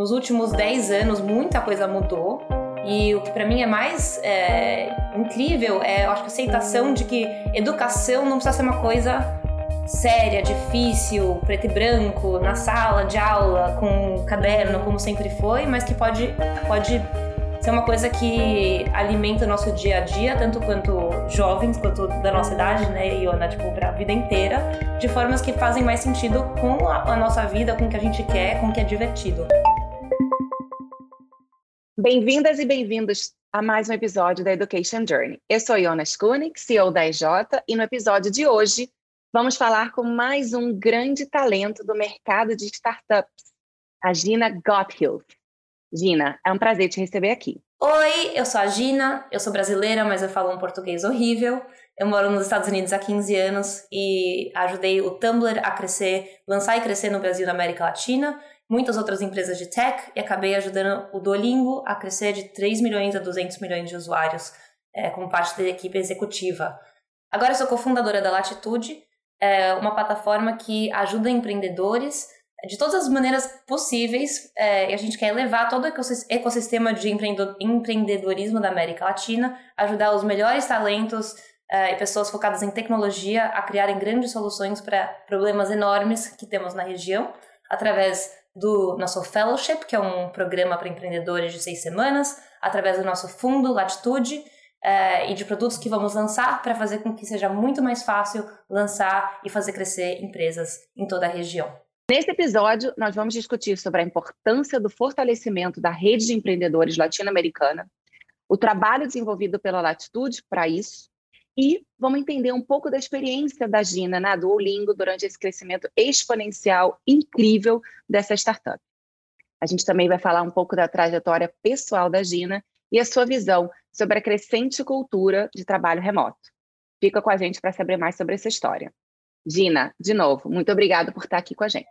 Nos últimos 10 anos, muita coisa mudou. E o que para mim é mais é, incrível é, acho, a aceitação de que educação não precisa ser uma coisa séria, difícil, preto e branco, na sala de aula, com caderno, como sempre foi, mas que pode, pode ser uma coisa que alimenta o nosso dia a dia, tanto quanto jovens, quanto da nossa idade, né, Iona, tipo, pra vida inteira, de formas que fazem mais sentido com a, a nossa vida, com o que a gente quer, com o que é divertido. Bem-vindas e bem-vindos a mais um episódio da Education Journey. Eu sou Iona Skunik, CEO da EJ, e no episódio de hoje vamos falar com mais um grande talento do mercado de startups, a Gina Gothill. Gina, é um prazer te receber aqui. Oi, eu sou a Gina, eu sou brasileira, mas eu falo um português horrível. Eu moro nos Estados Unidos há 15 anos e ajudei o Tumblr a crescer, lançar e crescer no Brasil e na América Latina muitas outras empresas de tech e acabei ajudando o Duolingo a crescer de 3 milhões a 200 milhões de usuários é, como parte da equipe executiva. Agora sou cofundadora da Latitude, é uma plataforma que ajuda empreendedores de todas as maneiras possíveis é, e a gente quer levar todo o ecossistema de empreendedorismo da América Latina, ajudar os melhores talentos é, e pessoas focadas em tecnologia a criarem grandes soluções para problemas enormes que temos na região, através do nosso fellowship, que é um programa para empreendedores de seis semanas, através do nosso fundo Latitude é, e de produtos que vamos lançar para fazer com que seja muito mais fácil lançar e fazer crescer empresas em toda a região. Nesse episódio, nós vamos discutir sobre a importância do fortalecimento da rede de empreendedores latino-americana, o trabalho desenvolvido pela Latitude para isso, e vamos entender um pouco da experiência da Gina na Duolingo durante esse crescimento exponencial incrível dessa startup. A gente também vai falar um pouco da trajetória pessoal da Gina e a sua visão sobre a crescente cultura de trabalho remoto. Fica com a gente para saber mais sobre essa história. Gina, de novo, muito obrigada por estar aqui com a gente.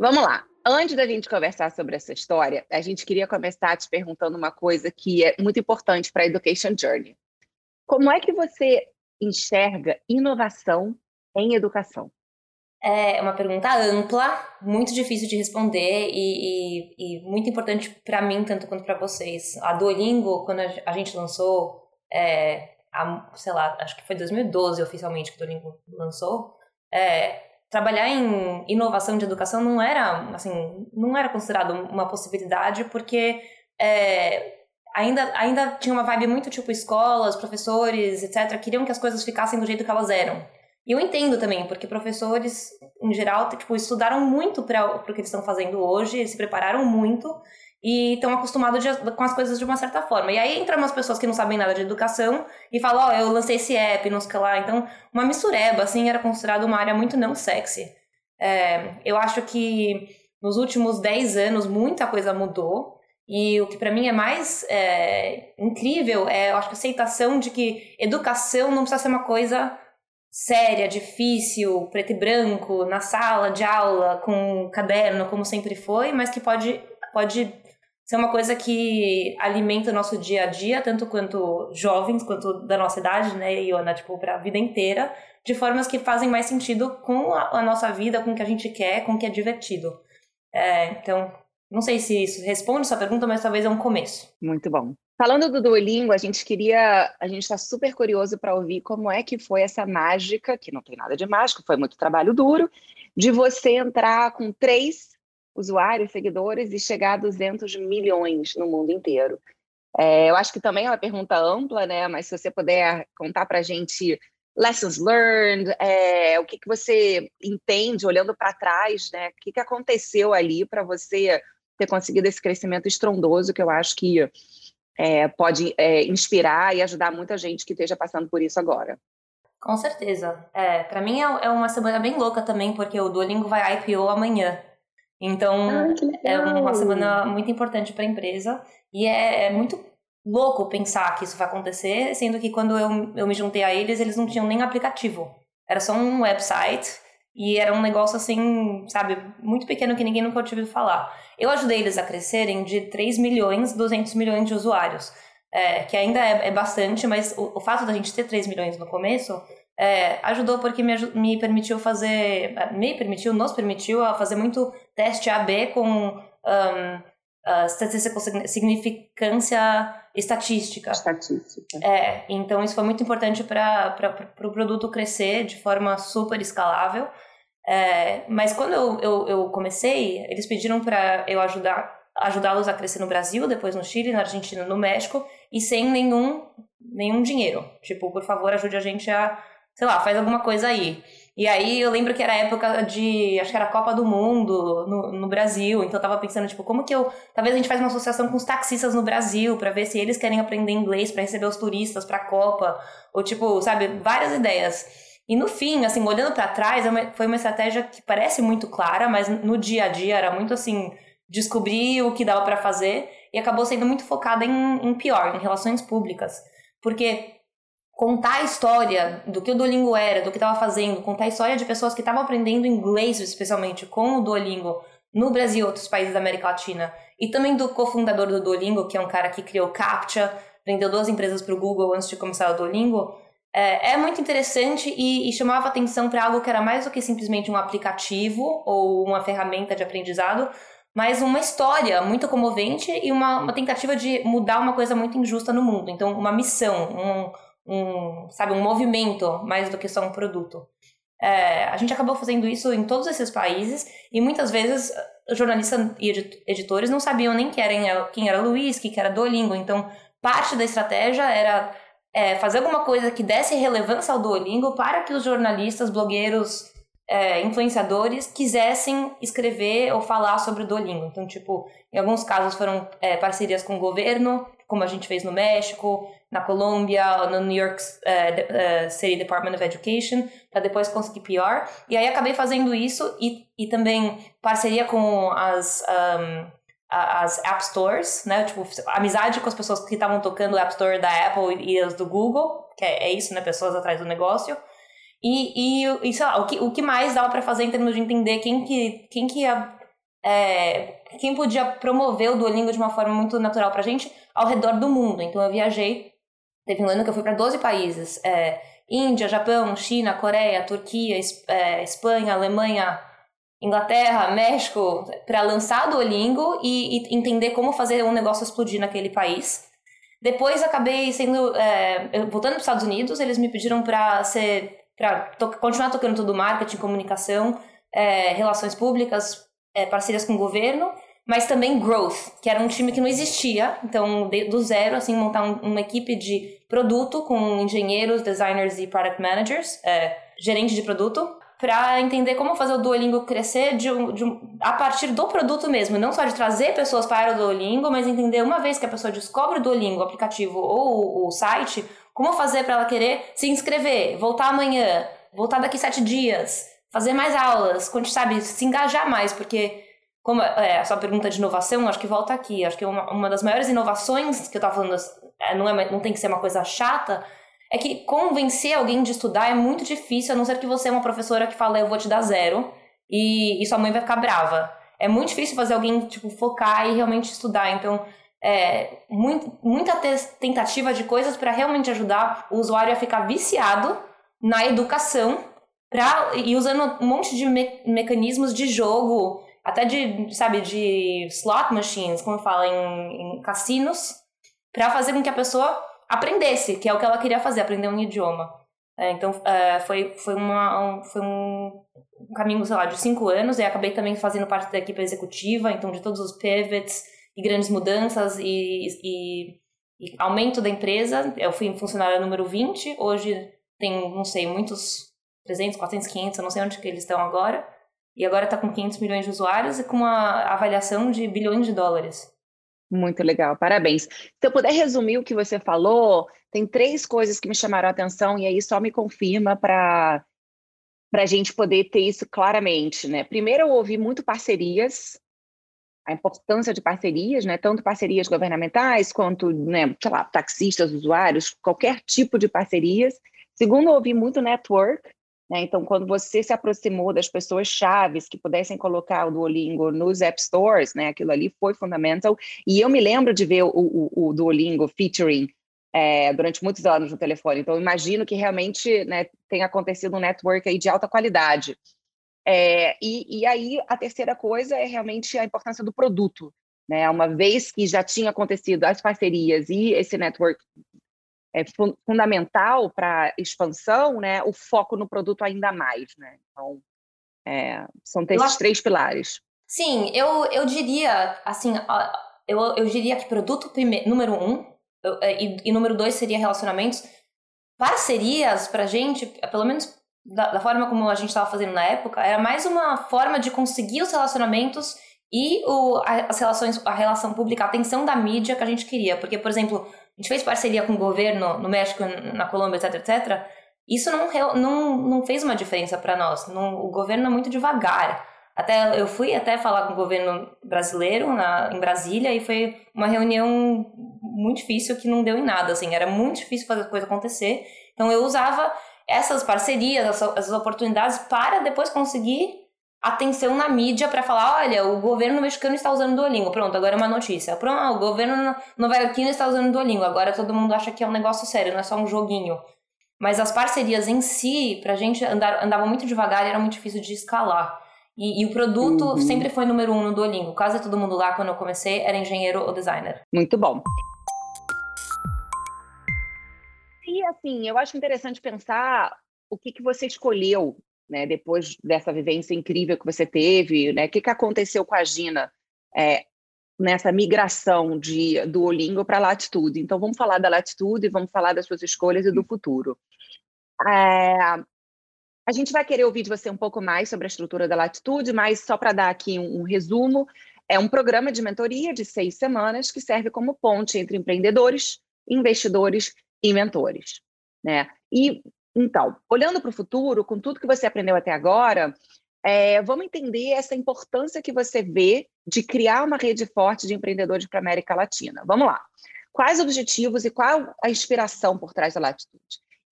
Vamos lá. Antes da gente conversar sobre essa história, a gente queria começar te perguntando uma coisa que é muito importante para a Education Journey. Como é que você enxerga inovação em educação? É uma pergunta ampla, muito difícil de responder e, e, e muito importante para mim, tanto quanto para vocês. A Duolingo, quando a gente lançou, é, a, sei lá, acho que foi 2012 oficialmente que o Duolingo lançou, é, trabalhar em inovação de educação não era assim não era considerado uma possibilidade porque é, ainda ainda tinha uma vibe muito tipo escolas professores etc queriam que as coisas ficassem do jeito que elas eram. E eu entendo também porque professores em geral tipo estudaram muito para o que eles estão fazendo hoje se prepararam muito e estão acostumados de, com as coisas de uma certa forma. E aí entra umas pessoas que não sabem nada de educação e falam, ó, oh, eu lancei esse app, não sei o que lá. Então, uma mistureba, assim, era considerado uma área muito não sexy. É, eu acho que nos últimos 10 anos muita coisa mudou. E o que para mim é mais é, incrível é, eu acho, a aceitação de que educação não precisa ser uma coisa séria, difícil, preto e branco, na sala de aula, com caderno, como sempre foi, mas que pode, pode ser uma coisa que alimenta o nosso dia a dia, tanto quanto jovens, quanto da nossa idade, né, Iona, tipo, para a vida inteira, de formas que fazem mais sentido com a, a, nossa vida, com o que a gente quer, com o que é divertido. É, então, não sei se isso responde sua pergunta, mas talvez é um começo. Muito bom. Falando do Duolingo, a gente queria, a gente está super curioso para ouvir como é que foi essa mágica, que não tem nada de mágico, foi muito trabalho duro, de você entrar com três usuários, seguidores e chegar a 200 milhões no mundo inteiro. É, eu acho que também é uma pergunta ampla, né? Mas se você puder contar para a gente lessons learned, é, o que, que você entende olhando para trás, né? O que, que aconteceu ali para você ter conseguido esse crescimento estrondoso que eu acho que é, pode é, inspirar e ajudar muita gente que esteja passando por isso agora. Com certeza. É, para mim é, é uma semana bem louca também, porque o Duolingo vai IPO amanhã. Então, ah, é uma semana muito importante para a empresa e é, é, muito louco pensar que isso vai acontecer, sendo que quando eu, eu me juntei a eles, eles não tinham nem aplicativo. Era só um website e era um negócio assim, sabe, muito pequeno que ninguém nunca tinha ouvido falar. Eu ajudei eles a crescerem de 3 milhões, 200 milhões de usuários, é, que ainda é, é bastante, mas o, o fato da gente ter 3 milhões no começo é, ajudou porque me, me permitiu fazer, me permitiu, nos permitiu fazer muito teste AB com um, uh, statistical significância estatística. Estatística. É, então isso foi muito importante para o pro produto crescer de forma super escalável. É, mas quando eu, eu, eu, comecei, eles pediram para eu ajudar ajudá-los a crescer no Brasil, depois no Chile, na Argentina, no México, e sem nenhum, nenhum dinheiro. Tipo, por favor, ajude a gente a sei lá, faz alguma coisa aí. E aí eu lembro que era época de, acho que era Copa do Mundo no, no Brasil, então eu tava pensando, tipo, como que eu, talvez a gente faz uma associação com os taxistas no Brasil para ver se eles querem aprender inglês para receber os turistas para a Copa, ou tipo, sabe, várias ideias. E no fim, assim, olhando para trás, é foi uma estratégia que parece muito clara, mas no dia a dia era muito assim, descobrir o que dava para fazer e acabou sendo muito focada em, em pior, em relações públicas. Porque contar a história do que o Duolingo era, do que estava fazendo, contar a história de pessoas que estavam aprendendo inglês, especialmente com o Duolingo, no Brasil e outros países da América Latina, e também do cofundador do Duolingo, que é um cara que criou CAPTCHA, vendeu duas empresas para o Google antes de começar o Duolingo, é, é muito interessante e, e chamava atenção para algo que era mais do que simplesmente um aplicativo ou uma ferramenta de aprendizado, mas uma história muito comovente e uma, uma tentativa de mudar uma coisa muito injusta no mundo. Então, uma missão, um, um, sabe, um movimento mais do que só um produto. É, a gente acabou fazendo isso em todos esses países e muitas vezes jornalistas e editores não sabiam nem quem era, quem era Luiz, que era Duolingo. Então, parte da estratégia era é, fazer alguma coisa que desse relevância ao Duolingo para que os jornalistas, blogueiros, é, influenciadores quisessem escrever ou falar sobre o Duolingo. Então, tipo, em alguns casos foram é, parcerias com o governo, como a gente fez no México, na Colômbia, no New York uh, City Department of Education, para depois conseguir PR. E aí acabei fazendo isso e, e também parceria com as, um, as App Stores, né? Tipo, amizade com as pessoas que estavam tocando o App Store da Apple e as do Google, que é, é isso, né? Pessoas atrás do negócio. E, e, e sei lá, o que, o que mais dava para fazer em termos de entender quem que, quem que ia é, quem podia promover o Duolingo de uma forma muito natural pra gente ao redor do mundo. Então eu viajei, teve um ano que eu fui para 12 países, é, Índia, Japão, China, Coreia, Turquia, é, Espanha, Alemanha, Inglaterra, México, para lançar Duolingo e, e entender como fazer um negócio explodir naquele país. Depois acabei sendo, é, voltando para os Estados Unidos, eles me pediram para ser, para to continuar tocando tudo marketing, comunicação, é, relações públicas, é, parcerias com o governo, mas também growth, que era um time que não existia, então de, do zero, assim, montar um, uma equipe de produto com engenheiros, designers e product managers, é, gerente de produto, para entender como fazer o Duolingo crescer de de a partir do produto mesmo, não só de trazer pessoas para o Duolingo, mas entender uma vez que a pessoa descobre o Duolingo, o aplicativo ou o, o site, como fazer para ela querer se inscrever, voltar amanhã, voltar daqui sete dias, fazer mais aulas, sabe, se engajar mais, porque como é, a sua pergunta de inovação, acho que volta aqui. Acho que uma, uma das maiores inovações que eu estava falando, é, não, é, não tem que ser uma coisa chata, é que convencer alguém de estudar é muito difícil, a não ser que você é uma professora que fala, eu vou te dar zero, e, e sua mãe vai ficar brava. É muito difícil fazer alguém, tipo, focar e realmente estudar. Então, é, muito, muita tentativa de coisas para realmente ajudar o usuário a ficar viciado na educação Pra, e usando um monte de me mecanismos de jogo, até de, sabe, de slot machines, como fala, em, em cassinos, para fazer com que a pessoa aprendesse, que é o que ela queria fazer, aprender um idioma. É, então, é, foi, foi, uma, um, foi um, caminho, sei lá, de cinco anos, e acabei também fazendo parte da equipe executiva, então de todos os pivots e grandes mudanças e, e, e aumento da empresa. Eu fui funcionária número 20, hoje tem, não sei, muitos 300, 400, 500, eu não sei onde que eles estão agora. E agora está com 500 milhões de usuários e com uma avaliação de bilhões de dólares. Muito legal, parabéns. Se eu puder resumir o que você falou, tem três coisas que me chamaram a atenção e aí só me confirma para para a gente poder ter isso claramente, né? Primeiro, eu ouvi muito parcerias, a importância de parcerias, né? Tanto parcerias governamentais quanto, né, sei lá, taxistas, usuários, qualquer tipo de parcerias. Segundo, eu ouvi muito network, né? Então, quando você se aproximou das pessoas chaves que pudessem colocar o Duolingo nos App Stores, né? aquilo ali foi fundamental. E eu me lembro de ver o, o, o Duolingo featuring é, durante muitos anos no telefone. Então, imagino que realmente né, tenha acontecido um network aí de alta qualidade. É, e, e, aí, a terceira coisa é realmente a importância do produto. Né? Uma vez que já tinha acontecido as parcerias e esse network é fundamental para expansão, né? o foco no produto ainda mais. Né? Então, é, são esses acho... três pilares. Sim, eu, eu diria, assim, eu, eu diria que produto primeiro, número um é, e, e número dois seria relacionamentos. Parcerias, pra gente, pelo menos da, da forma como a gente estava fazendo na época, era mais uma forma de conseguir os relacionamentos e o, as relações, a relação pública, a atenção da mídia que a gente queria. Porque, por exemplo, a gente fez parceria com o governo no México, na Colômbia, etc, etc. Isso não, não, não fez uma diferença para nós. Não, o governo é muito devagar. Até eu fui até falar com o governo brasileiro na, em Brasília e foi uma reunião muito difícil que não deu em nada, assim, era muito difícil fazer a coisa acontecer. Então eu usava essas parcerias, essas oportunidades para depois conseguir atenção na mídia para falar, olha, o governo mexicano está usando Duolingo, pronto, agora é uma notícia. Pronto, o governo novarquino está usando Duolingo, agora todo mundo acha que é um negócio sério, não é só um joguinho. Mas as parcerias em si, pra gente andar, andava muito devagar e era muito difícil de escalar. E, e o produto uhum. sempre foi número um no Duolingo. Quase todo mundo lá, quando eu comecei, era engenheiro ou designer. Muito bom. E assim, eu acho interessante pensar o que, que você escolheu, né, depois dessa vivência incrível que você teve, né? O que, que aconteceu com a Gina é, nessa migração de Duolingo para Latitude? Então, vamos falar da Latitude, vamos falar das suas escolhas e do futuro. É, a gente vai querer ouvir de você um pouco mais sobre a estrutura da Latitude, mas só para dar aqui um, um, resumo, é um programa de mentoria de seis semanas que serve como ponte entre empreendedores, investidores e mentores. Né? E então, olhando para o futuro, com tudo que você aprendeu até agora, é, vamos entender essa importância que você vê de criar uma rede forte de empreendedores para a América Latina. Vamos lá. Quais objetivos e qual a inspiração por trás da Latitude?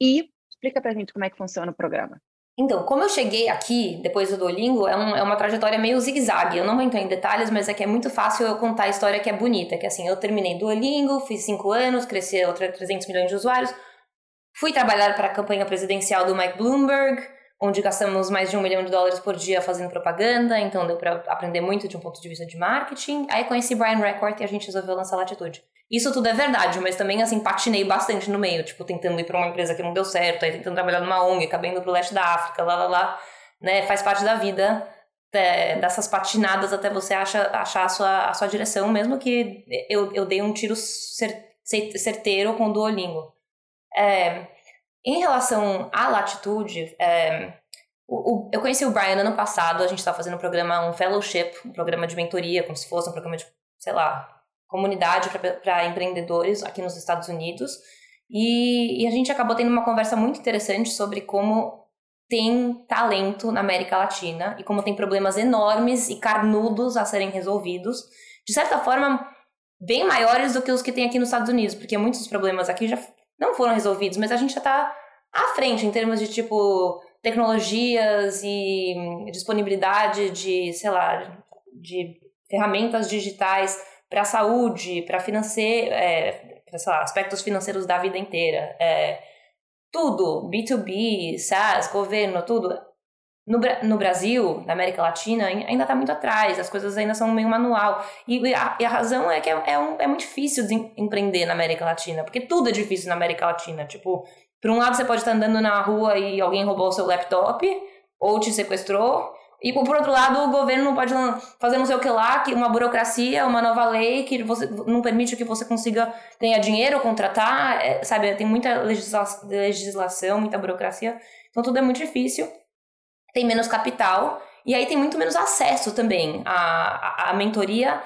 E explica para a gente como é que funciona o programa. Então, como eu cheguei aqui depois do Duolingo, é, um, é uma trajetória meio zigue-zague. Eu não vou entrar em detalhes, mas é que é muito fácil eu contar a história que é bonita. Que assim, eu terminei Duolingo, fiz cinco anos, cresci outra 300 milhões de usuários, fui trabalhar para a campanha presidencial do Mike Bloomberg, onde gastamos mais de um milhão de dólares por dia fazendo propaganda, então deu para aprender muito de um ponto de vista de marketing. Aí conheci Brian Record e a gente resolveu lançar Latitude. Isso tudo é verdade, mas também, assim, patinei bastante no meio, tipo, tentando ir para uma empresa que não deu certo, aí tentando trabalhar numa ONG, acabei indo pro leste da África, lá, lá, lá, né? Faz parte da vida é, dessas patinadas até você achar, achar a, sua, a sua direção, mesmo que eu, eu dei um tiro cer, certeiro com o Duolingo. É, em relação à latitude, é, o, o, eu conheci o Brian ano passado, a gente estava fazendo um programa, um fellowship, um programa de mentoria, como se fosse um programa de, sei lá, comunidade para empreendedores aqui nos Estados Unidos. E, e, a gente acabou tendo uma conversa muito interessante sobre como tem talento na América Latina e como tem problemas enormes e carnudos a serem resolvidos, de certa forma, bem maiores do que os que tem aqui nos Estados Unidos, porque muitos dos problemas aqui já não foram resolvidos, mas a gente já está à frente em termos de tipo tecnologias e disponibilidade de, sei lá, de ferramentas digitais para a saúde, para financeiro, é, lá, aspectos financeiros da vida inteira. É, tudo, B2B, SaaS, governo, tudo. No, no Brasil, na América Latina, ainda está muito atrás, as coisas ainda são meio manual. E a, e a razão é que é, é, um, é muito difícil de empreender na América Latina, porque tudo é difícil na América Latina. Tipo, por um lado você pode estar andando na rua e alguém roubou o seu laptop, ou te sequestrou, e por outro lado, o governo não pode fazer não sei o que lá, que uma burocracia, uma nova lei que você não permite que você consiga ganhar dinheiro, contratar, é, sabe? Tem muita legislação, muita burocracia, então tudo é muito difícil. Tem menos capital e aí tem muito menos acesso também à, à, à mentoria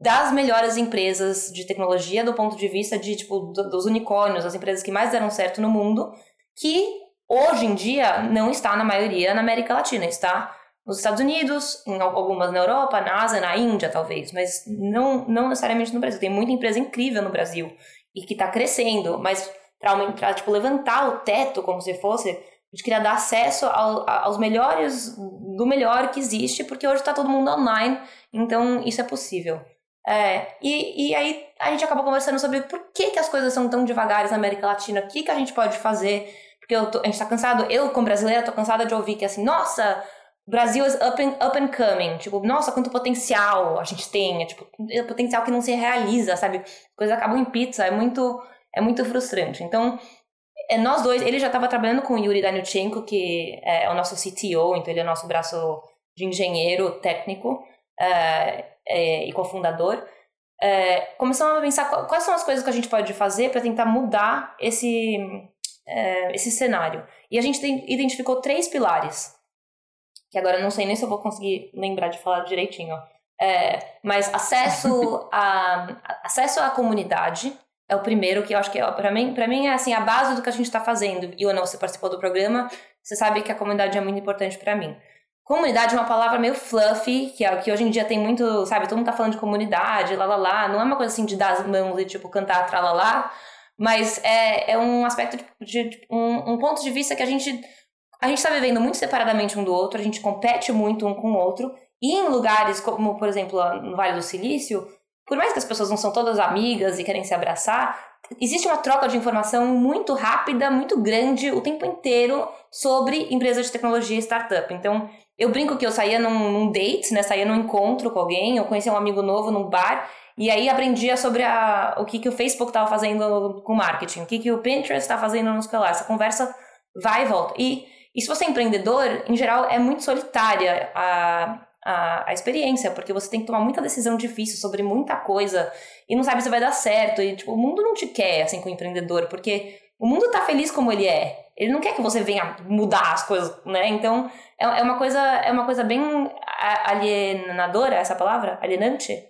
das melhores empresas de tecnologia do ponto de vista de tipo dos unicórnios, as empresas que mais deram certo no mundo, que hoje em dia não está na maioria na América Latina, está nos Estados Unidos, em algumas na Europa, na Ásia, na Índia, talvez, mas não, não necessariamente no Brasil. Tem muita empresa incrível no Brasil e que está crescendo, mas para tipo, levantar o teto como se fosse, gente queria dar acesso ao, aos melhores, do melhor que existe, porque hoje está todo mundo online, então isso é possível. É, e, e aí a gente acabou conversando sobre por que, que as coisas são tão devagares na América Latina, o que, que a gente pode fazer, porque tô, a gente tá cansado, eu como brasileira tô cansada de ouvir que assim, nossa, Brasil is up and, up and coming, tipo, nossa, quanto potencial a gente tem, é, tipo, é potencial que não se realiza, sabe? Coisas acabam em pizza, é muito, é muito frustrante. Então, nós dois, ele já estava trabalhando com o Yuri Daniuchenko, que é o nosso CTO, então ele é o nosso braço de engenheiro técnico é, é, e cofundador. É, começamos a pensar quais são as coisas que a gente pode fazer para tentar mudar esse, é, esse cenário. E a gente identificou três pilares, que agora não sei nem se eu vou conseguir lembrar de falar direitinho. É, mas acesso a, acesso à comunidade, é o primeiro que eu acho que é, para mim, para mim é assim a base do que a gente está fazendo. E ou não, você participou do programa, você sabe que a comunidade é muito importante para mim. Comunidade é uma palavra meio fluffy, que, é, que hoje em dia tem muito, sabe, todo mundo tá falando de comunidade, lá lá lá, não é uma coisa assim de dar as mãos e tipo cantar tralalá, mas é, é um aspecto de, de um, um ponto de vista que a gente a gente está vivendo muito separadamente um do outro, a gente compete muito um com o outro, e em lugares como, por exemplo, no Vale do Silício, por mais que as pessoas não são todas amigas e querem se abraçar, existe uma troca de informação muito rápida, muito grande, o tempo inteiro sobre empresas de tecnologia e startup. Então, eu brinco que eu saía num, num date, né? Saía num encontro com alguém, eu conhecia um amigo novo num bar, e aí aprendia sobre a, o que, que o Facebook estava fazendo com marketing, o que, que o Pinterest está fazendo no celular. Essa conversa vai e volta. E, e se você é empreendedor, em geral, é muito solitária a, a, a, experiência, porque você tem que tomar muita decisão difícil sobre muita coisa e não sabe se vai dar certo. E, tipo, o mundo não te quer, assim, com o empreendedor, porque o mundo tá feliz como ele é. Ele não quer que você venha mudar as coisas, né? Então, é, é uma coisa é uma coisa bem alienadora, essa palavra? Alienante?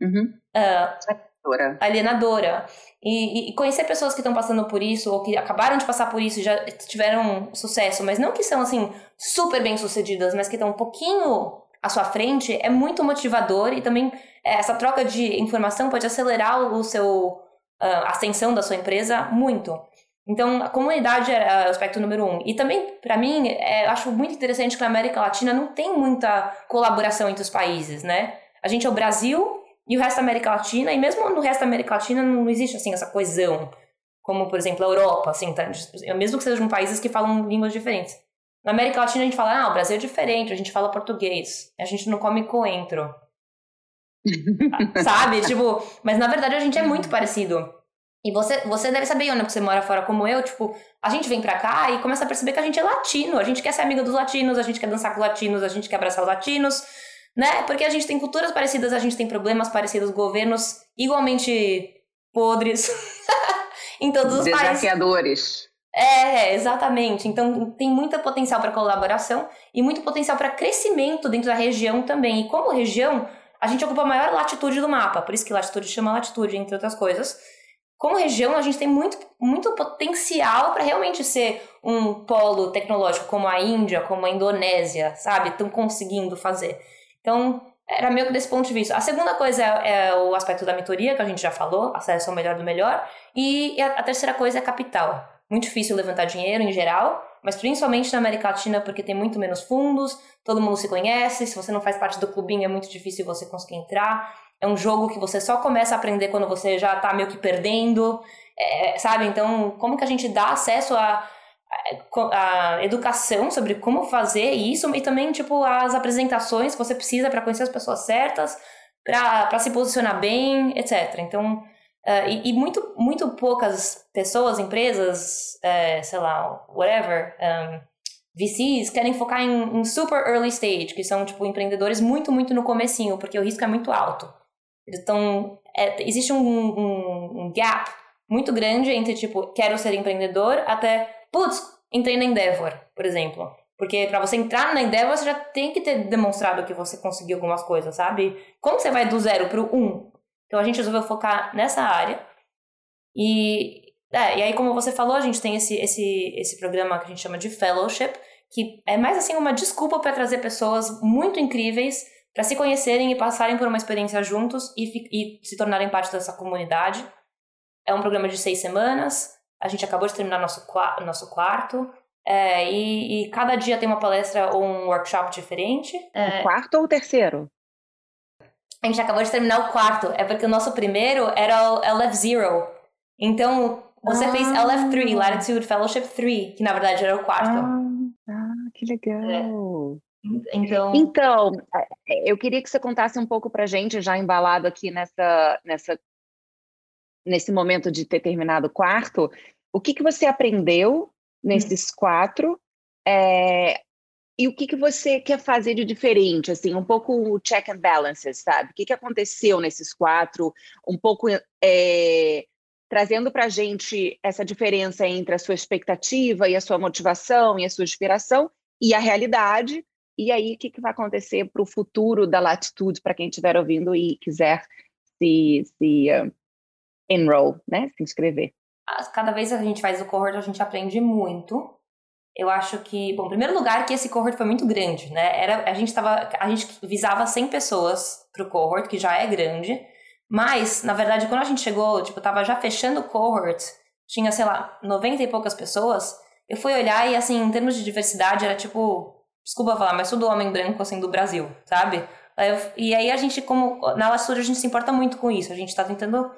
Uhum. Uh, alienadora. E, e, conhecer pessoas que estão passando por isso, ou que acabaram de passar por isso e já tiveram sucesso, mas não que são, assim, super bem sucedidas, mas que estão um pouquinho à sua frente é muito motivador e também é, essa troca de informação pode acelerar o seu a ascensão da sua empresa muito. Então, a comunidade é o aspecto número um. E também, para mim, é, acho muito interessante que na América Latina não tem muita colaboração entre os países, né? A gente é o Brasil e o resto da América Latina, e mesmo no resto da América Latina não existe, assim, essa coesão. Como, por exemplo, a Europa, assim, tá? mesmo que sejam países que falam línguas diferentes. Na América Latina a gente fala, ah, o Brasil é diferente, a gente fala português, a gente não come coentro. Sabe? Tipo, mas na verdade a gente é muito parecido. E você, você deve saber, Ana, porque você mora fora como eu, tipo, a gente vem pra cá e começa a perceber que a gente é latino, a gente quer ser amiga dos latinos, a gente quer dançar com os latinos, a gente quer abraçar os latinos, né? Porque a gente tem culturas parecidas, a gente tem problemas parecidos, governos igualmente podres em todos os países. Desafiadores. É, exatamente. Então tem muito potencial para colaboração e muito potencial para crescimento dentro da região também. E como região, a gente ocupa a maior latitude do mapa, por isso que latitude chama latitude, entre outras coisas. Como região, a gente tem muito, muito potencial para realmente ser um polo tecnológico, como a Índia, como a Indonésia, sabe? Estão conseguindo fazer. Então, era meio que desse ponto de vista. A segunda coisa é, é, o aspecto da mentoria, que a gente já falou, acesso ao melhor do melhor. E a, a terceira coisa é capital muito difícil levantar dinheiro em geral, mas principalmente na América Latina porque tem muito menos fundos, todo mundo se conhece, se você não faz parte do clubinho é muito difícil você conseguir entrar. É um jogo que você só começa a aprender quando você já tá meio que perdendo, é, sabe? Então, como que a gente dá acesso a, a, a educação sobre como fazer isso e também, tipo, as apresentações que você precisa para conhecer as pessoas certas, para se posicionar bem, etc. Então, Uh, e, e, muito, muito poucas pessoas, empresas, uh, sei lá, whatever, um, VCs, querem focar em, em, super early stage, que são, tipo, empreendedores muito, muito no comecinho, porque o risco é muito alto. Então, é, existe um, um, um, gap muito grande entre, tipo, quero ser empreendedor, até, putz, entrei na Endeavor, por exemplo. Porque para você entrar na Endeavor, você já tem que ter demonstrado que você conseguiu algumas coisas, sabe? Como você vai do zero pro um? Então a gente resolveu focar nessa área. E, é, e aí, como você falou, a gente tem esse, esse, esse programa que a gente chama de fellowship, que é mais assim uma desculpa para trazer pessoas muito incríveis para se conhecerem e passarem por uma experiência juntos e, e se tornarem parte dessa comunidade. É um programa de seis semanas. A gente acabou de terminar nosso, nosso quarto. É, e, e, cada dia tem uma palestra ou um workshop diferente. É... O quarto ou o terceiro? A gente acabou de terminar o quarto. É porque o nosso primeiro era o LF0. Então, você ah. fez LF3, Latitude Fellowship 3, que na verdade era o quarto. Ah, ah que legal. É. Então... então, é, eu queria que você contasse um pouco para gente, já embalado aqui nessa, nessa, nesse momento de ter terminado o quarto, o que, que você aprendeu nesses quatro é, e o que, que você quer fazer de diferente, assim, um pouco o check and balances, sabe? O que, que aconteceu nesses quatro, um pouco é, trazendo para a gente essa diferença entre a sua expectativa e a sua motivação e a sua inspiração e a realidade, e aí, o que, que vai acontecer para o futuro da Latitude, para quem estiver ouvindo e quiser se, se uh, enroll, né? Se inscrever. Cada vez que a gente faz o cohort, a gente aprende muito. Eu acho que, bom, em primeiro lugar, que esse cohort foi muito grande, né? Era, a gente tava, a gente visava 100 pessoas para o cohort, que já é grande. Mas, na verdade, quando a gente chegou, tipo, tava já fechando o cohort, tinha, sei lá, 90 e poucas pessoas. Eu fui olhar e, assim, em termos de diversidade, era tipo desculpa falar, mas todo homem branco, assim, do Brasil, sabe? E aí a gente, como na Latitude, a gente se importa muito com isso. A gente tá tentando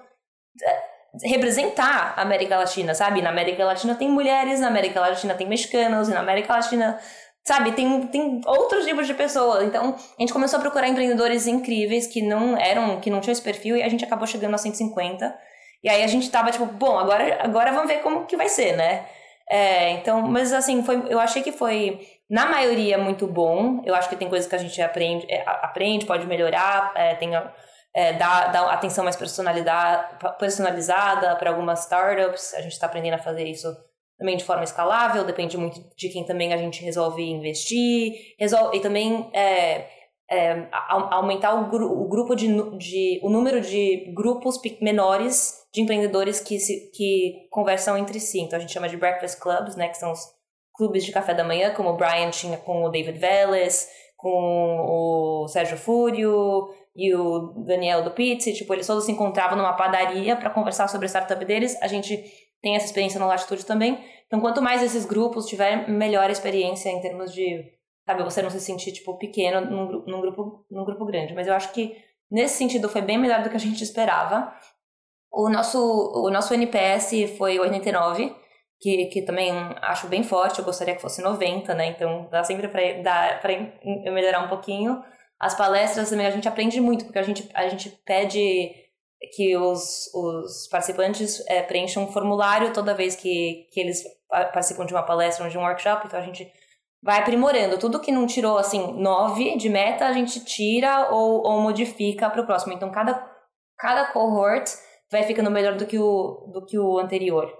representar a América Latina, sabe? Na América Latina tem mulheres, na América Latina tem mexicanos, e na América Latina, sabe, tem, tem outros tipos de pessoas. Então, a gente começou a procurar empreendedores incríveis que não eram, que não tinham esse perfil, e a gente acabou chegando a 150. E aí a gente tava tipo, bom, agora, agora vamos ver como que vai ser, né? É, então, mas assim, foi, eu achei que foi na maioria, muito bom. Eu acho que tem coisas que a gente aprende, é, aprende pode melhorar, é, tem, é, dá, dá atenção mais personalizada para algumas startups. A gente está aprendendo a fazer isso também de forma escalável, depende muito de quem também a gente resolve investir. Resolve, e também é, é, aumentar o, gru, o grupo de, de, o número de grupos menores de empreendedores que, se, que conversam entre si. Então a gente chama de breakfast clubs, né, que são os clubes de café da manhã, como o Brian tinha com o David Vélez, com o Sérgio Fúrio e o Daniel do Pizzi, tipo, eles todos se encontravam numa padaria para conversar sobre a startup deles. A gente tem essa experiência no Latitude também. Então, quanto mais esses grupos tiverem, melhor a experiência em termos de, sabe, você não se sentir, tipo, pequeno num, num, grupo, num grupo grande. Mas eu acho que, nesse sentido, foi bem melhor do que a gente esperava. O nosso, o nosso NPS foi 89, que, que também acho bem forte, eu gostaria que fosse 90, né? Então dá sempre para melhorar um pouquinho. As palestras também a gente aprende muito, porque a gente, a gente pede que os, os participantes é, preencham um formulário toda vez que, que eles participam de uma palestra ou de um workshop, então a gente vai aprimorando. Tudo que não tirou, assim, 9 de meta, a gente tira ou, ou modifica para o próximo. Então cada, cada cohort vai ficando melhor do que o, do que o anterior.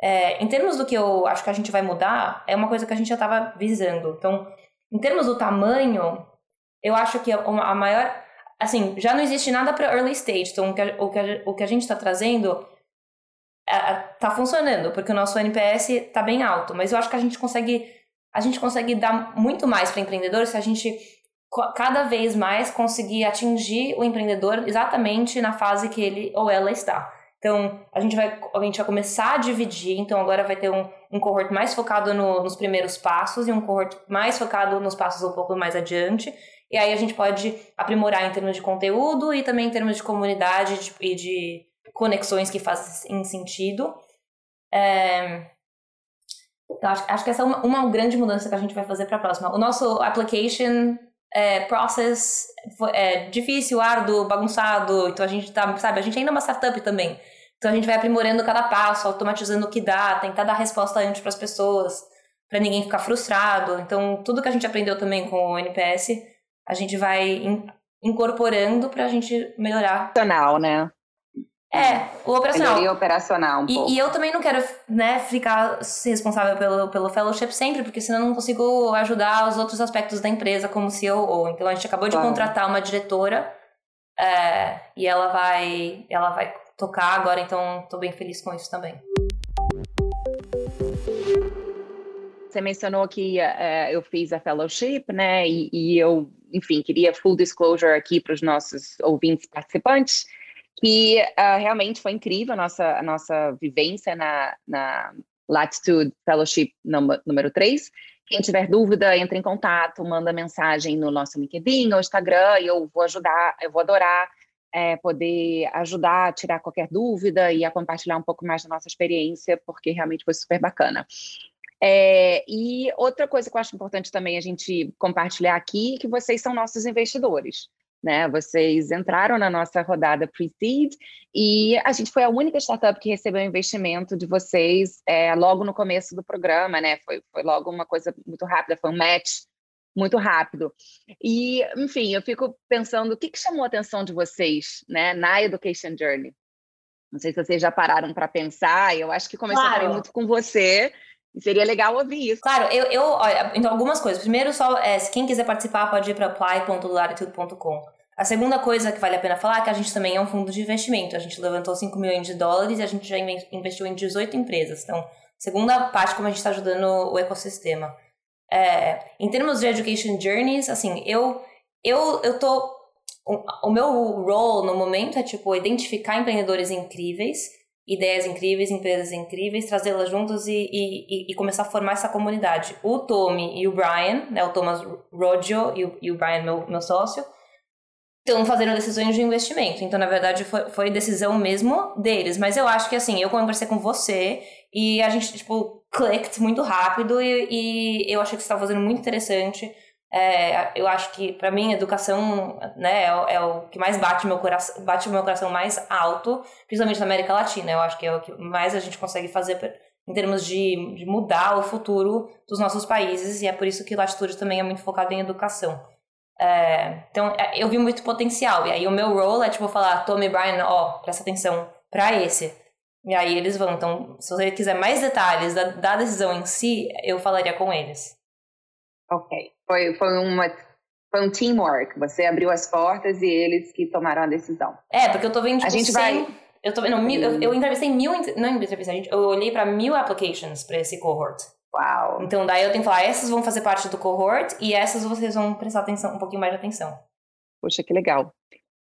É, em termos do que eu acho que a gente vai mudar, é uma coisa que a gente já estava visando. Então, em termos do tamanho, eu acho que a maior. Assim, já não existe nada para early stage. Então, o que a, o que a, o que a gente está trazendo está funcionando, porque o nosso NPS está bem alto. Mas eu acho que a gente consegue. A gente consegue dar muito mais para empreendedores se a gente cada vez mais conseguir atingir o empreendedor exatamente na fase que ele ou ela está. Então, a gente vai, a gente vai começar a dividir. Então, agora vai ter um, um cohort mais focado no, nos primeiros passos e um cohort mais focado nos passos um pouco mais adiante. E aí a gente pode aprimorar em termos de conteúdo e também em termos de comunidade de, e de conexões que fazem sentido. É... Então, acho, acho que essa é uma, uma grande mudança que a gente vai fazer para a próxima. O nosso application é, process é difícil, árduo, bagunçado. Então a gente tá, sabe, a gente ainda é uma startup também. Então a gente vai aprimorando cada passo, automatizando o que dá, tentar dar resposta antes para as pessoas, para ninguém ficar frustrado. Então tudo que a gente aprendeu também com o NPS, a gente vai in, incorporando para a gente melhorar. Operacional, né? É, o operacional. Melhoria operacional um e. E eu também não quero né, ficar responsável pelo, pelo fellowship sempre, porque senão eu não consigo ajudar os outros aspectos da empresa como CEO. Então a gente acabou de claro. contratar uma diretora é, e ela vai, ela vai tocar agora, então estou bem feliz com isso também. Você mencionou que uh, eu fiz a fellowship, né? E, e eu, enfim, queria full disclosure aqui para os nossos ouvintes participantes que uh, realmente foi incrível a nossa, a nossa vivência na, na Latitude Fellowship número 3, Quem tiver dúvida, entre em contato, manda mensagem no nosso LinkedIn ou Instagram e eu vou ajudar, eu vou adorar é, poder ajudar a tirar qualquer dúvida e a compartilhar um pouco mais da nossa experiência, porque realmente foi super bacana. É, e outra coisa que eu acho importante também a gente compartilhar aqui é que vocês são nossos investidores né? Vocês entraram na nossa rodada pre-seed e a gente foi a única startup que recebeu investimento de vocês é, logo no começo do programa, né? Foi, foi logo uma coisa muito rápida, foi um match muito rápido. E, enfim, eu fico pensando o que, que chamou a atenção de vocês, né, na Education Journey. Não sei se vocês já pararam para pensar, eu acho que começou claro. muito com você, seria legal ouvir isso. Claro, eu, eu olha, então algumas coisas. Primeiro, só é, quem quiser participar pode ir para apply.latitude.com. A segunda coisa que vale a pena falar é que a gente também é um fundo de investimento. A gente levantou 5 milhões de dólares e a gente já investiu em 18 empresas. Então, segunda parte, como a gente está ajudando o ecossistema. É, em termos de education journeys, assim, eu, eu, eu tô. O meu role no momento é, tipo, identificar empreendedores incríveis ideias incríveis, empresas incríveis, trazê-las juntas e, e, e, começar a formar essa comunidade. O Tommy e o Brian, né, o Thomas Roggio e o, e o Brian, meu, meu sócio, estão fazendo decisões de investimento. Então, na verdade, foi, foi decisão mesmo deles. Mas eu acho que, assim, eu conversei com você e a gente, tipo, clicked muito rápido e, e eu achei que você estava fazendo muito interessante. É, eu acho que para mim educação né, é, é, o que mais bate meu coração bate meu coração mais alto principalmente na América Latina. Eu acho que é o que mais a gente consegue fazer em termos de, de mudar o futuro dos nossos países e é por isso que Latitude também é muito focado em educação. É, então é, eu vi muito potencial e aí o meu role é tipo falar Tommy Brian ó presta atenção para esse. E aí eles vão. Então se você quiser mais detalhes da, da decisão em si eu falaria com eles. Ok. Foi, foi, uma, foi um teamwork. Você abriu as portas e eles que tomaram a decisão. É, porque eu tô vendo. Tipo, a gente 100, vai. Eu, tô, não, mil, eu, eu entrevistei mil. Não entrevistei, gente, eu olhei para mil applications para esse cohort. Uau! Então daí eu tenho que falar, essas vão fazer parte do cohort e essas vocês vão prestar atenção, um pouquinho mais de atenção. Poxa, que legal.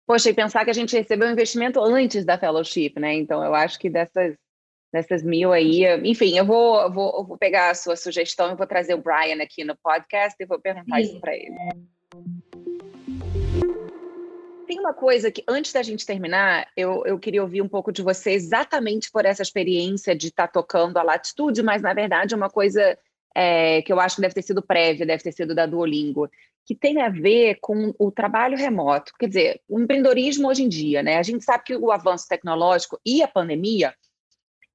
Poxa, e pensar que a gente recebeu um investimento antes da fellowship, né? Então eu acho que dessas nessas mil aí. Enfim, eu vou, vou, eu vou pegar a sua sugestão e vou trazer o Brian aqui no podcast e vou perguntar Sim. isso para ele. Tem uma coisa que, antes da gente terminar, eu, eu queria ouvir um pouco de você exatamente por essa experiência de estar tá tocando a latitude, mas na verdade é uma coisa é, que eu acho que deve ter sido prévia, deve ter sido da Duolingo, que tem a ver com o trabalho remoto. Quer dizer, o empreendedorismo hoje em dia, né? A gente sabe que o avanço tecnológico e a pandemia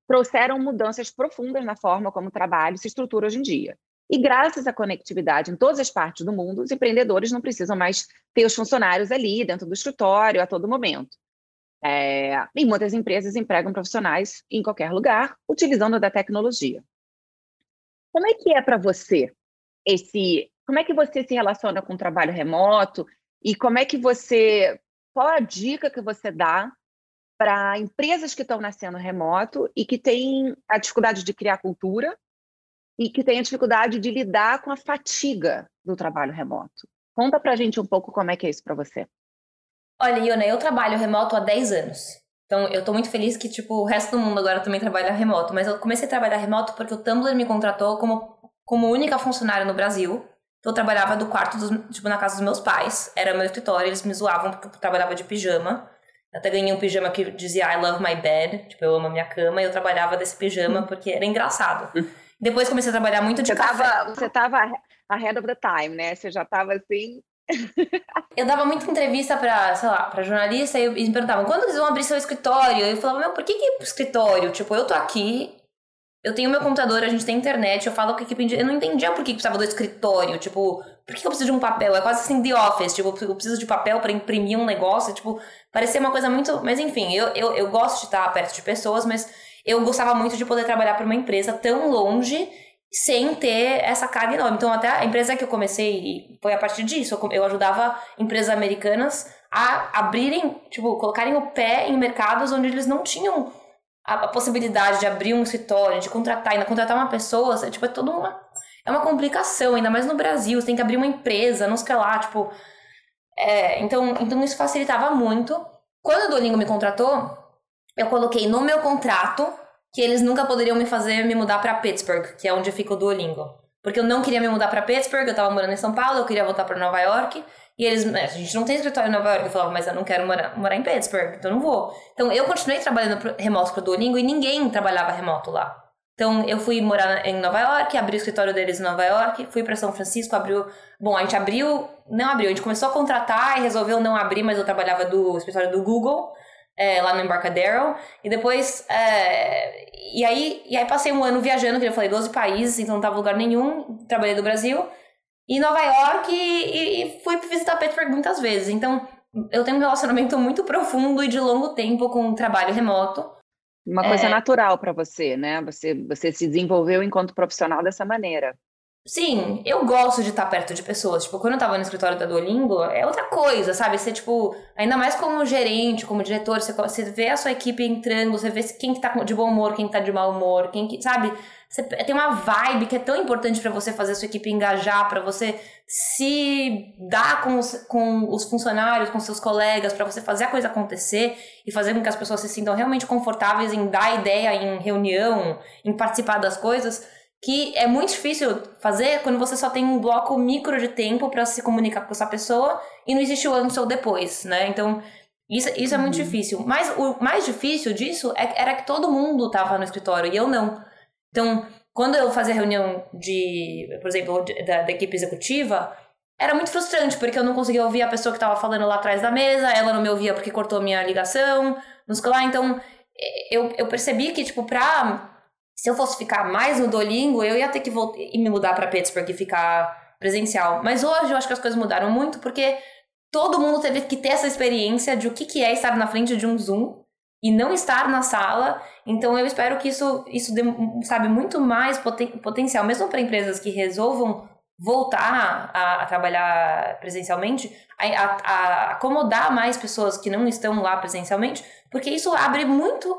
trouxeram mudanças profundas na forma como o trabalho se estrutura hoje em dia. E graças à conectividade em todas as partes do mundo, os empreendedores não precisam mais ter os funcionários ali dentro do escritório a todo momento. É, e muitas empresas empregam profissionais em qualquer lugar, utilizando da tecnologia. Como é que é para você esse? Como é que você se relaciona com o trabalho remoto e como é que você? Qual a dica que você dá para empresas que estão nascendo remoto e que têm a dificuldade de criar cultura e que têm a dificuldade de lidar com a fatiga do trabalho remoto. Conta para a gente um pouco como é que é isso para você. Olha, Iona, eu trabalho remoto há 10 anos. Então, eu estou muito feliz que, tipo, o resto do mundo agora também trabalha remoto. Mas eu comecei a trabalhar remoto porque o Tumblr me contratou como, como única funcionária no Brasil. Eu trabalhava do quarto, dos, tipo, na casa dos meus pais. Era meu escritório, eles me zoavam porque eu trabalhava de pijama. Até ganhei um pijama que dizia I love my bed, tipo, eu amo a minha cama, e eu trabalhava desse pijama hum. porque era engraçado. Hum. Depois comecei a trabalhar muito de você café. Tava, você tava ahead of the time, né? Você já tava assim. eu dava muita entrevista pra, sei lá, pra jornalista e eles me perguntavam quando eles vão abrir seu escritório? Eu falava, meu, por que, que escritório? Tipo, eu tô aqui, eu tenho meu computador, a gente tem internet, eu falo com a equipe. Eu não entendia por que precisava do escritório. Tipo, por que eu preciso de um papel? É quase assim The Office. Tipo, eu preciso de papel para imprimir um negócio. Tipo, parecia uma coisa muito. Mas enfim, eu, eu, eu gosto de estar perto de pessoas, mas eu gostava muito de poder trabalhar para uma empresa tão longe sem ter essa carga enorme. Então, até a empresa que eu comecei foi a partir disso. Eu ajudava empresas americanas a abrirem, tipo, colocarem o pé em mercados onde eles não tinham a, possibilidade de abrir um escritório, de contratar, ainda contratar uma pessoa, tipo, é toda uma. É uma complicação, ainda mais no Brasil, você tem que abrir uma empresa, não sei lá, tipo. É, então, então isso facilitava muito. Quando o Duolingo me contratou, eu coloquei no meu contrato que eles nunca poderiam me fazer me mudar para Pittsburgh, que é onde fica o Duolingo. Porque eu não queria me mudar para Pittsburgh, eu tava morando em São Paulo, eu queria voltar para Nova York. E eles, a gente não tem escritório em Nova York. Eu falava, mas eu não quero morar, morar em Pittsburgh, então eu não vou. Então eu continuei trabalhando remoto pro Duolingo e ninguém trabalhava remoto lá. Então eu fui morar em Nova York, abri o escritório deles em Nova York, fui para São Francisco, abriu. Bom, a gente abriu, não abriu, a gente começou a contratar e resolveu não abrir, mas eu trabalhava do escritório do Google. É, lá no Embarcadero. E depois. É, e, aí, e aí passei um ano viajando, que eu falei, 12 países, então não tava lugar nenhum. Trabalhei do Brasil. E Nova York e, e fui visitar Pittsburgh muitas vezes. Então, eu tenho um relacionamento muito profundo e de longo tempo com o trabalho remoto. Uma coisa é... natural para você, né? Você, você se desenvolveu enquanto profissional dessa maneira. Sim, eu gosto de estar perto de pessoas. Tipo, quando eu tava no escritório da Duolingo, é outra coisa, sabe? Você, tipo, ainda mais como gerente, como diretor, você, você vê a sua equipe entrando, você vê quem que tá de bom humor, quem que tá de mau humor, quem que, sabe? Você tem uma vibe que é tão importante para você fazer a sua equipe engajar, para você se dar com os, com os funcionários, com seus colegas, para você fazer a coisa acontecer e fazer com que as pessoas se sintam realmente confortáveis em dar ideia em reunião, em participar das coisas que é muito difícil fazer quando você só tem um bloco micro de tempo para se comunicar com essa pessoa e não existe o antes ou depois, né? Então, isso, isso é muito uhum. difícil. Mas o mais difícil disso é, era que todo mundo estava no escritório e eu não. Então, quando eu fazia reunião de, por exemplo, da, da equipe executiva, era muito frustrante, porque eu não conseguia ouvir a pessoa que estava falando lá atrás da mesa, ela não me ouvia porque cortou minha ligação, não sei lá. Então, eu, eu percebi que, tipo, pra se eu fosse ficar mais no Dolingo, eu ia ter que voltar e me mudar para Pittsburgh e ficar presencial. Mas hoje eu acho que as coisas mudaram muito porque todo mundo teve que ter essa experiência de o que, que é estar na frente de um Zoom e não estar na sala. Então eu espero que isso, isso dê, sabe, muito mais poten potencial, mesmo para empresas que resolvam voltar a, a trabalhar presencialmente, a, a, a, acomodar mais pessoas que não estão lá presencialmente, porque isso abre muito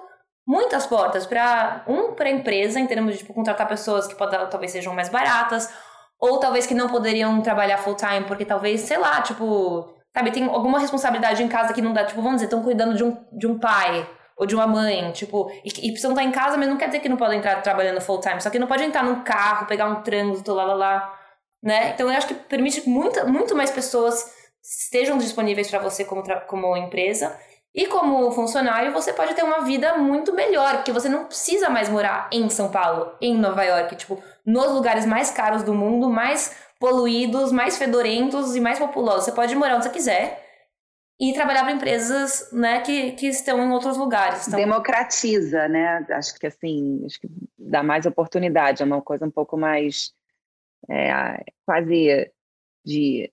muitas portas para um para a empresa em termos de tipo, contratar pessoas que pode, talvez sejam mais baratas ou talvez que não poderiam trabalhar full time porque talvez sei lá tipo sabe tem alguma responsabilidade em casa que não dá tipo vamos dizer estão cuidando de um, de um pai ou de uma mãe tipo e, e precisam estar em casa mas não quer dizer que não podem entrar trabalhando full time só que não pode entrar num carro pegar um trânsito lá lá lá né? Então eu acho que permite muita, muito mais pessoas estejam disponíveis para você como, como empresa e como funcionário, você pode ter uma vida muito melhor, porque você não precisa mais morar em São Paulo, em Nova York, tipo, nos lugares mais caros do mundo, mais poluídos, mais fedorentos e mais populosos. Você pode morar onde você quiser e trabalhar para empresas, né, que, que estão em outros lugares. Então... Democratiza, né? Acho que assim, acho que dá mais oportunidade, é uma coisa um pouco mais é, quase de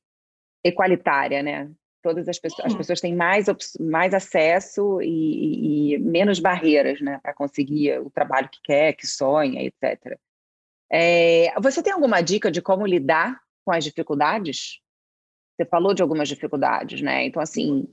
equalitária, né? Todas as pessoas, as pessoas têm mais, mais acesso e, e, e menos barreiras né, para conseguir o trabalho que quer, que sonha, etc. É, você tem alguma dica de como lidar com as dificuldades? Você falou de algumas dificuldades, né? Então, assim,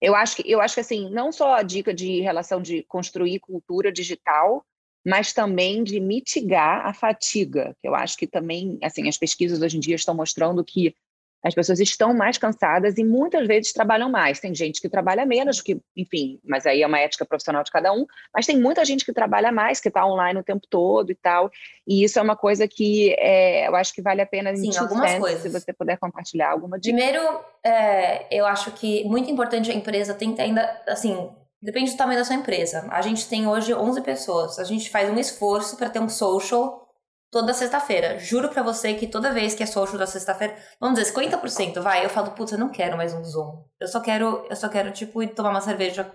eu acho que eu acho que assim, não só a dica de relação de construir cultura digital, mas também de mitigar a fatiga, que eu acho que também, assim, as pesquisas hoje em dia estão mostrando que as pessoas estão mais cansadas e muitas vezes trabalham mais. Tem gente que trabalha menos, que, enfim, mas aí é uma ética profissional de cada um. Mas tem muita gente que trabalha mais, que está online o tempo todo e tal. E isso é uma coisa que é, eu acho que vale a pena Sim, algumas coisas. se você puder compartilhar alguma dica. Primeiro, é, eu acho que muito importante a empresa tem que ainda, assim, depende do tamanho da sua empresa. A gente tem hoje 11 pessoas. A gente faz um esforço para ter um social toda sexta-feira. Juro pra você que toda vez que é social da sexta-feira, vamos dizer, 50% vai, eu falo, putz, eu não quero mais um Zoom. Eu só quero, eu só quero, tipo, ir tomar uma cerveja,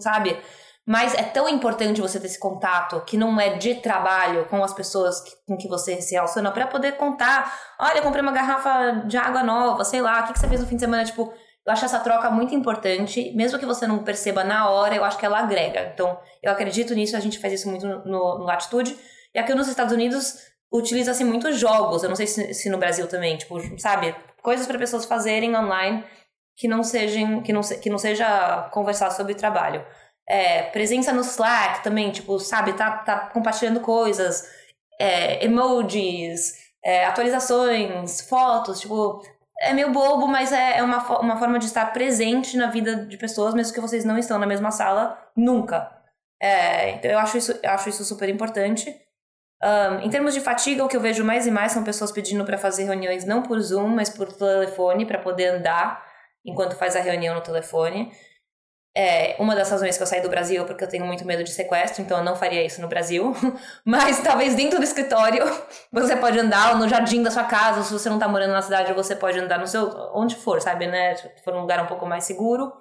sabe? Mas é tão importante você ter esse contato que não é de trabalho com as pessoas com que você se relaciona para poder contar. Olha, eu comprei uma garrafa de água nova, sei lá, o que, que você fez no fim de semana? Tipo, eu acho essa troca muito importante, mesmo que você não perceba na hora, eu acho que ela agrega. Então, eu acredito nisso, a gente faz isso muito no, no Latitude. E aqui nos Estados Unidos utiliza-se muito jogos. Eu não sei se, se, no Brasil também, tipo, sabe? Coisas para pessoas fazerem online que não sejam que não, que não seja conversar sobre trabalho. É, presença no Slack também, tipo, sabe, tá, tá compartilhando coisas, é, emojis, é, atualizações, fotos, tipo, é meio bobo, mas é, é uma, uma forma de estar presente na vida de pessoas, mesmo que vocês não estão na mesma sala, nunca. É, então eu acho isso, eu acho isso super importante. Um, em termos de fatiga, o que eu vejo mais e mais são pessoas pedindo para fazer reuniões não por Zoom, mas por telefone, para poder andar enquanto faz a reunião no telefone. É, uma das razões que eu saí do Brasil é porque eu tenho muito medo de sequestro, então eu não faria isso no Brasil. Mas talvez dentro do escritório você pode andar ou no jardim da sua casa, ou se você não tá morando na cidade, você pode andar no seu. onde for, sabe, né? Se for um lugar um pouco mais seguro.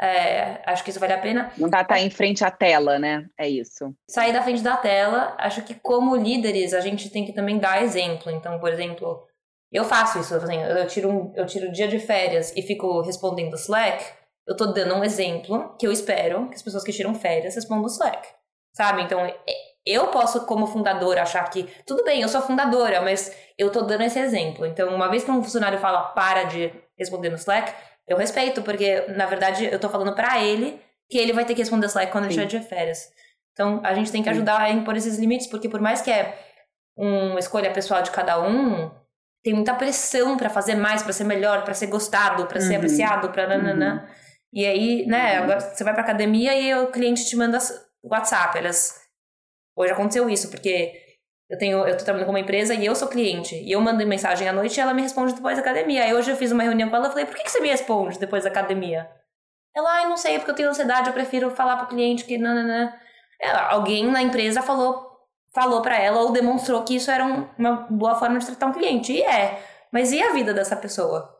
É, acho que isso vale a pena. Não dá estar em frente à tela, né? É isso. Sair da frente da tela. Acho que como líderes a gente tem que também dar exemplo. Então, por exemplo, eu faço isso. Assim, eu tiro um, eu tiro um dia de férias e fico respondendo Slack eu tô dando um exemplo que eu espero que as pessoas que tiram férias respondam o Slack. Sabe? Então, eu posso, como fundadora, achar que tudo bem, eu sou fundadora, mas eu tô dando esse exemplo. Então, uma vez que um funcionário fala para de responder no Slack, eu respeito, porque na verdade eu tô falando para ele que ele vai ter que responder Slack quando Sim. ele estiver de férias. Então, a gente tem que ajudar a impor esses limites, porque por mais que é uma escolha pessoal de cada um, tem muita pressão para fazer mais, para ser melhor, para ser gostado, para uhum. ser apreciado, para nananã. Uhum. E aí, né, uhum. agora você vai pra academia e o cliente te manda WhatsApp. Elas. Hoje aconteceu isso, porque eu tenho, eu tô trabalhando com uma empresa e eu sou cliente. E eu mando mensagem à noite e ela me responde depois da academia. Aí hoje eu fiz uma reunião com ela e falei, por que, que você me responde depois da academia? Ela, ai, não sei, porque eu tenho ansiedade, eu prefiro falar pro cliente que nananã. Ela, alguém na empresa falou falou para ela ou demonstrou que isso era um, uma boa forma de tratar um cliente. E é. Mas e a vida dessa pessoa?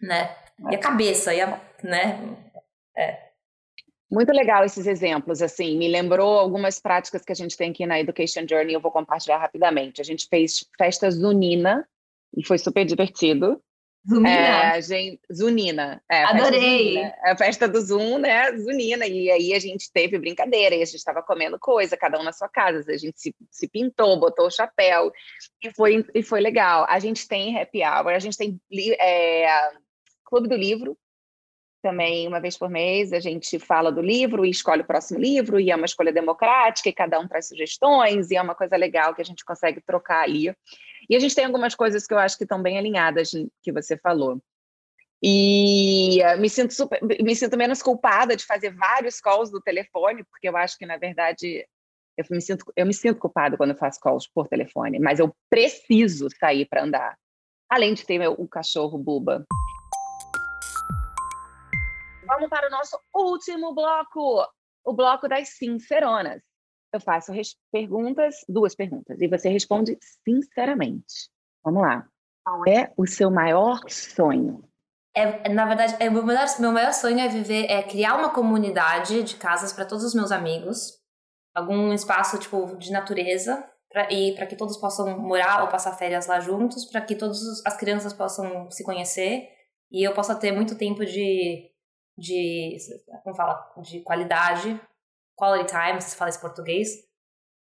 Né? E a cabeça, e a, né? É. Muito legal esses exemplos, assim, me lembrou algumas práticas que a gente tem aqui na Education Journey, eu vou compartilhar rapidamente. A gente fez festa zunina e foi super divertido. Zunina? É, gente, zunina. É, Adorei! Zunina, a festa do Zoom, né, zunina, e aí a gente teve brincadeira, e a gente estava comendo coisa, cada um na sua casa, a gente se, se pintou, botou o chapéu, e foi, e foi legal. A gente tem happy hour, a gente tem é, Clube do Livro, também uma vez por mês a gente fala do livro e escolhe o próximo livro, e é uma escolha democrática, e cada um traz sugestões, e é uma coisa legal que a gente consegue trocar ali. E a gente tem algumas coisas que eu acho que estão bem alinhadas que você falou. E uh, me sinto super, me sinto menos culpada de fazer vários calls do telefone, porque eu acho que na verdade eu me sinto eu me sinto culpada quando eu faço calls por telefone, mas eu preciso sair para andar. Além de ter meu, o cachorro Buba. Vamos para o nosso último bloco, o bloco das sinceronas. Eu faço perguntas, duas perguntas, e você responde sinceramente. Vamos lá. Qual é o seu maior sonho? É, na verdade, é, meu, maior, meu maior sonho é viver, é criar uma comunidade de casas para todos os meus amigos, algum espaço tipo de natureza pra, e para que todos possam morar ou passar férias lá juntos, para que todas as crianças possam se conhecer e eu possa ter muito tempo de de, como fala, de qualidade, quality time, se fala esse português,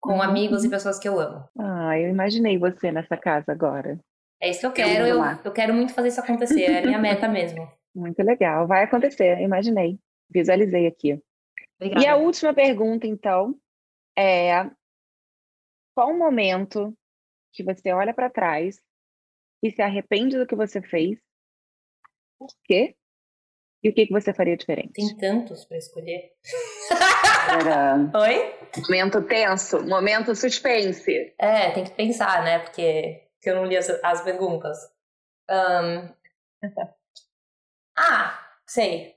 com uhum. amigos e pessoas que eu amo. Ah, eu imaginei você nessa casa agora. É isso que eu quero, eu, eu quero muito fazer isso acontecer, é a minha meta mesmo. Muito legal, vai acontecer, imaginei, visualizei aqui. Obrigada. E a última pergunta, então, é qual o momento que você olha para trás e se arrepende do que você fez? Por quê? E o que, que você faria diferente? Tem tantos para escolher. Era... Oi? Momento tenso, momento suspense. É, tem que pensar, né? Porque, porque eu não li as, as perguntas. Um... ah, sei.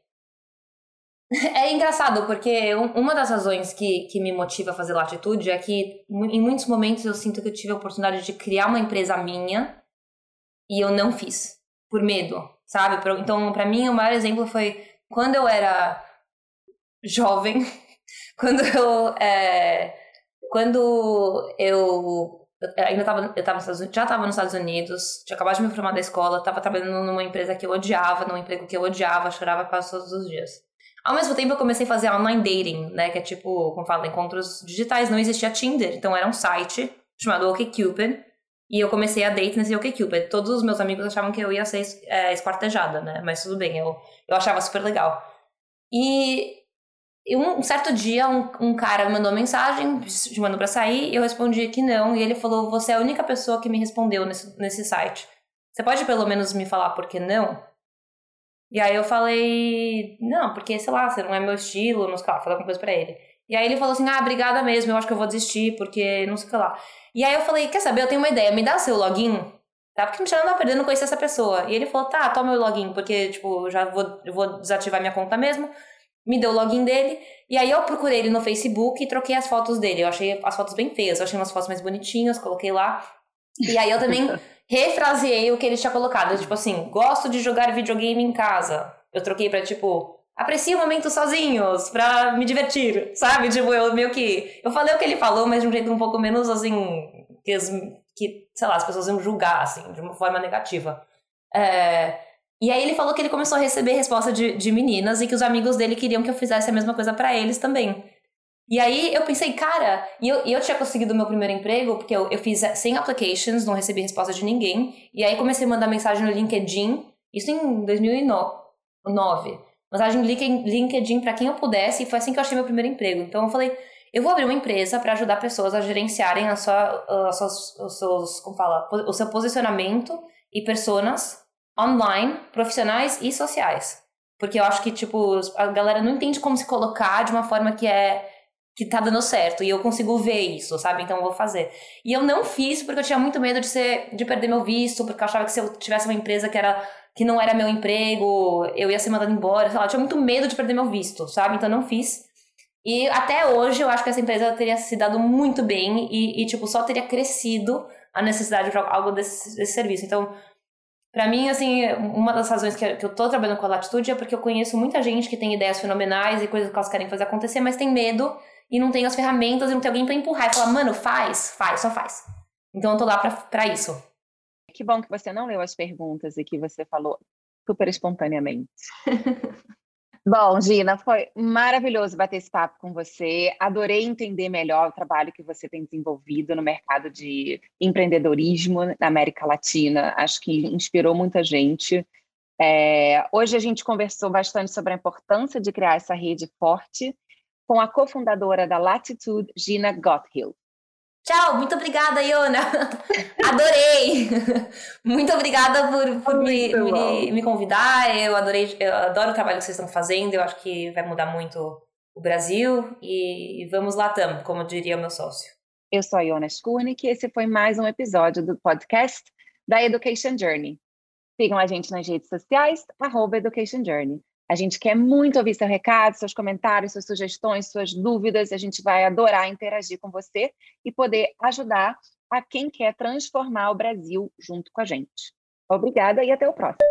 É engraçado, porque uma das razões que, que me motiva a fazer latitude é que em muitos momentos eu sinto que eu tive a oportunidade de criar uma empresa minha e eu não fiz, por medo sabe? Então, para mim, o maior exemplo foi quando eu era jovem, quando eu. É, quando eu. ainda tava, eu tava já estava nos Estados Unidos, tinha acabado de me formar da escola, estava trabalhando numa empresa que eu odiava, num emprego que eu odiava, chorava quase todos os dias. Ao mesmo tempo, eu comecei a fazer online dating, né? Que é tipo, como fala, encontros digitais. Não existia Tinder, então era um site chamado OkCupid, e eu comecei a date nesse OkCupid. Todos os meus amigos achavam que eu ia ser é, esquartejada, né? Mas tudo bem, eu, eu achava super legal. E um certo dia, um, um cara me mandou mensagem chamando pra sair, e eu respondi que não, e ele falou: Você é a única pessoa que me respondeu nesse, nesse site. Você pode pelo menos me falar por que não? E aí eu falei: Não, porque sei lá, você não é meu estilo, não sei lá, falei alguma coisa pra ele. E aí ele falou assim: ah, obrigada mesmo, eu acho que eu vou desistir, porque não sei o que lá. E aí eu falei: quer saber, eu tenho uma ideia, me dá seu login. Tá? Porque não tinha nada a perder, não conhecer essa pessoa. E ele falou: tá, toma o login, porque, tipo, já vou, eu vou desativar minha conta mesmo. Me deu o login dele. E aí eu procurei ele no Facebook e troquei as fotos dele. Eu achei as fotos bem feias, eu achei umas fotos mais bonitinhas, coloquei lá. E aí eu também refraseei o que ele tinha colocado. Tipo assim, gosto de jogar videogame em casa. Eu troquei pra, tipo, aprecio o momento sozinhos pra me divertir, sabe? Tipo, eu meio que. Eu falei o que ele falou, mas de um jeito um pouco menos assim. Que, que sei lá, as pessoas iam julgar, assim, de uma forma negativa. É, e aí ele falou que ele começou a receber resposta de, de meninas e que os amigos dele queriam que eu fizesse a mesma coisa para eles também. E aí eu pensei, cara, e eu, eu tinha conseguido o meu primeiro emprego, porque eu, eu fiz 100 applications, não recebi resposta de ninguém. E aí comecei a mandar mensagem no LinkedIn, isso em 2009 mensagem LinkedIn para quem eu pudesse, e foi assim que eu achei meu primeiro emprego. Então eu falei, eu vou abrir uma empresa para ajudar pessoas a gerenciarem a sua, a suas, os seus, como fala, o seu posicionamento e personas online, profissionais e sociais. Porque eu acho que, tipo, a galera não entende como se colocar de uma forma que é que tá dando certo e eu consigo ver isso, sabe? Então eu vou fazer. E eu não fiz porque eu tinha muito medo de ser de perder meu visto, porque eu achava que se eu tivesse uma empresa que era que não era meu emprego, eu ia ser mandada embora, sei lá, eu tinha muito medo de perder meu visto, sabe? Então não fiz. E até hoje eu acho que essa empresa teria se dado muito bem e, e tipo, só teria crescido a necessidade de algo desse, desse serviço. Então, para mim, assim, uma das razões que, que eu tô trabalhando com a Latitude é porque eu conheço muita gente que tem ideias fenomenais e coisas que elas querem fazer acontecer, mas tem medo e não tem as ferramentas e não tem alguém para empurrar e falar, mano, faz, faz, só faz. Então eu tô lá pra, pra isso. Que bom que você não leu as perguntas e que você falou super espontaneamente. Bom, Gina, foi maravilhoso bater esse papo com você. Adorei entender melhor o trabalho que você tem desenvolvido no mercado de empreendedorismo na América Latina. Acho que inspirou muita gente. É, hoje a gente conversou bastante sobre a importância de criar essa rede forte com a cofundadora da Latitude, Gina Gotthill. Tchau, muito obrigada, Iona. Adorei. muito obrigada por, por me, me, me, convidar. Eu adorei, eu adoro o trabalho que vocês estão fazendo. Eu acho que vai mudar muito o Brasil e vamos lá tam, como diria o meu sócio. Eu sou a Iona Skurnik e esse foi mais um episódio do podcast da Education Journey. Sigam a gente nas redes sociais, arroba Education Journey. A gente quer muito ouvir seu recado, seus comentários, suas sugestões, suas dúvidas. A gente vai adorar interagir com você e poder ajudar a quem quer transformar o Brasil junto com a gente. Obrigada e até o próximo.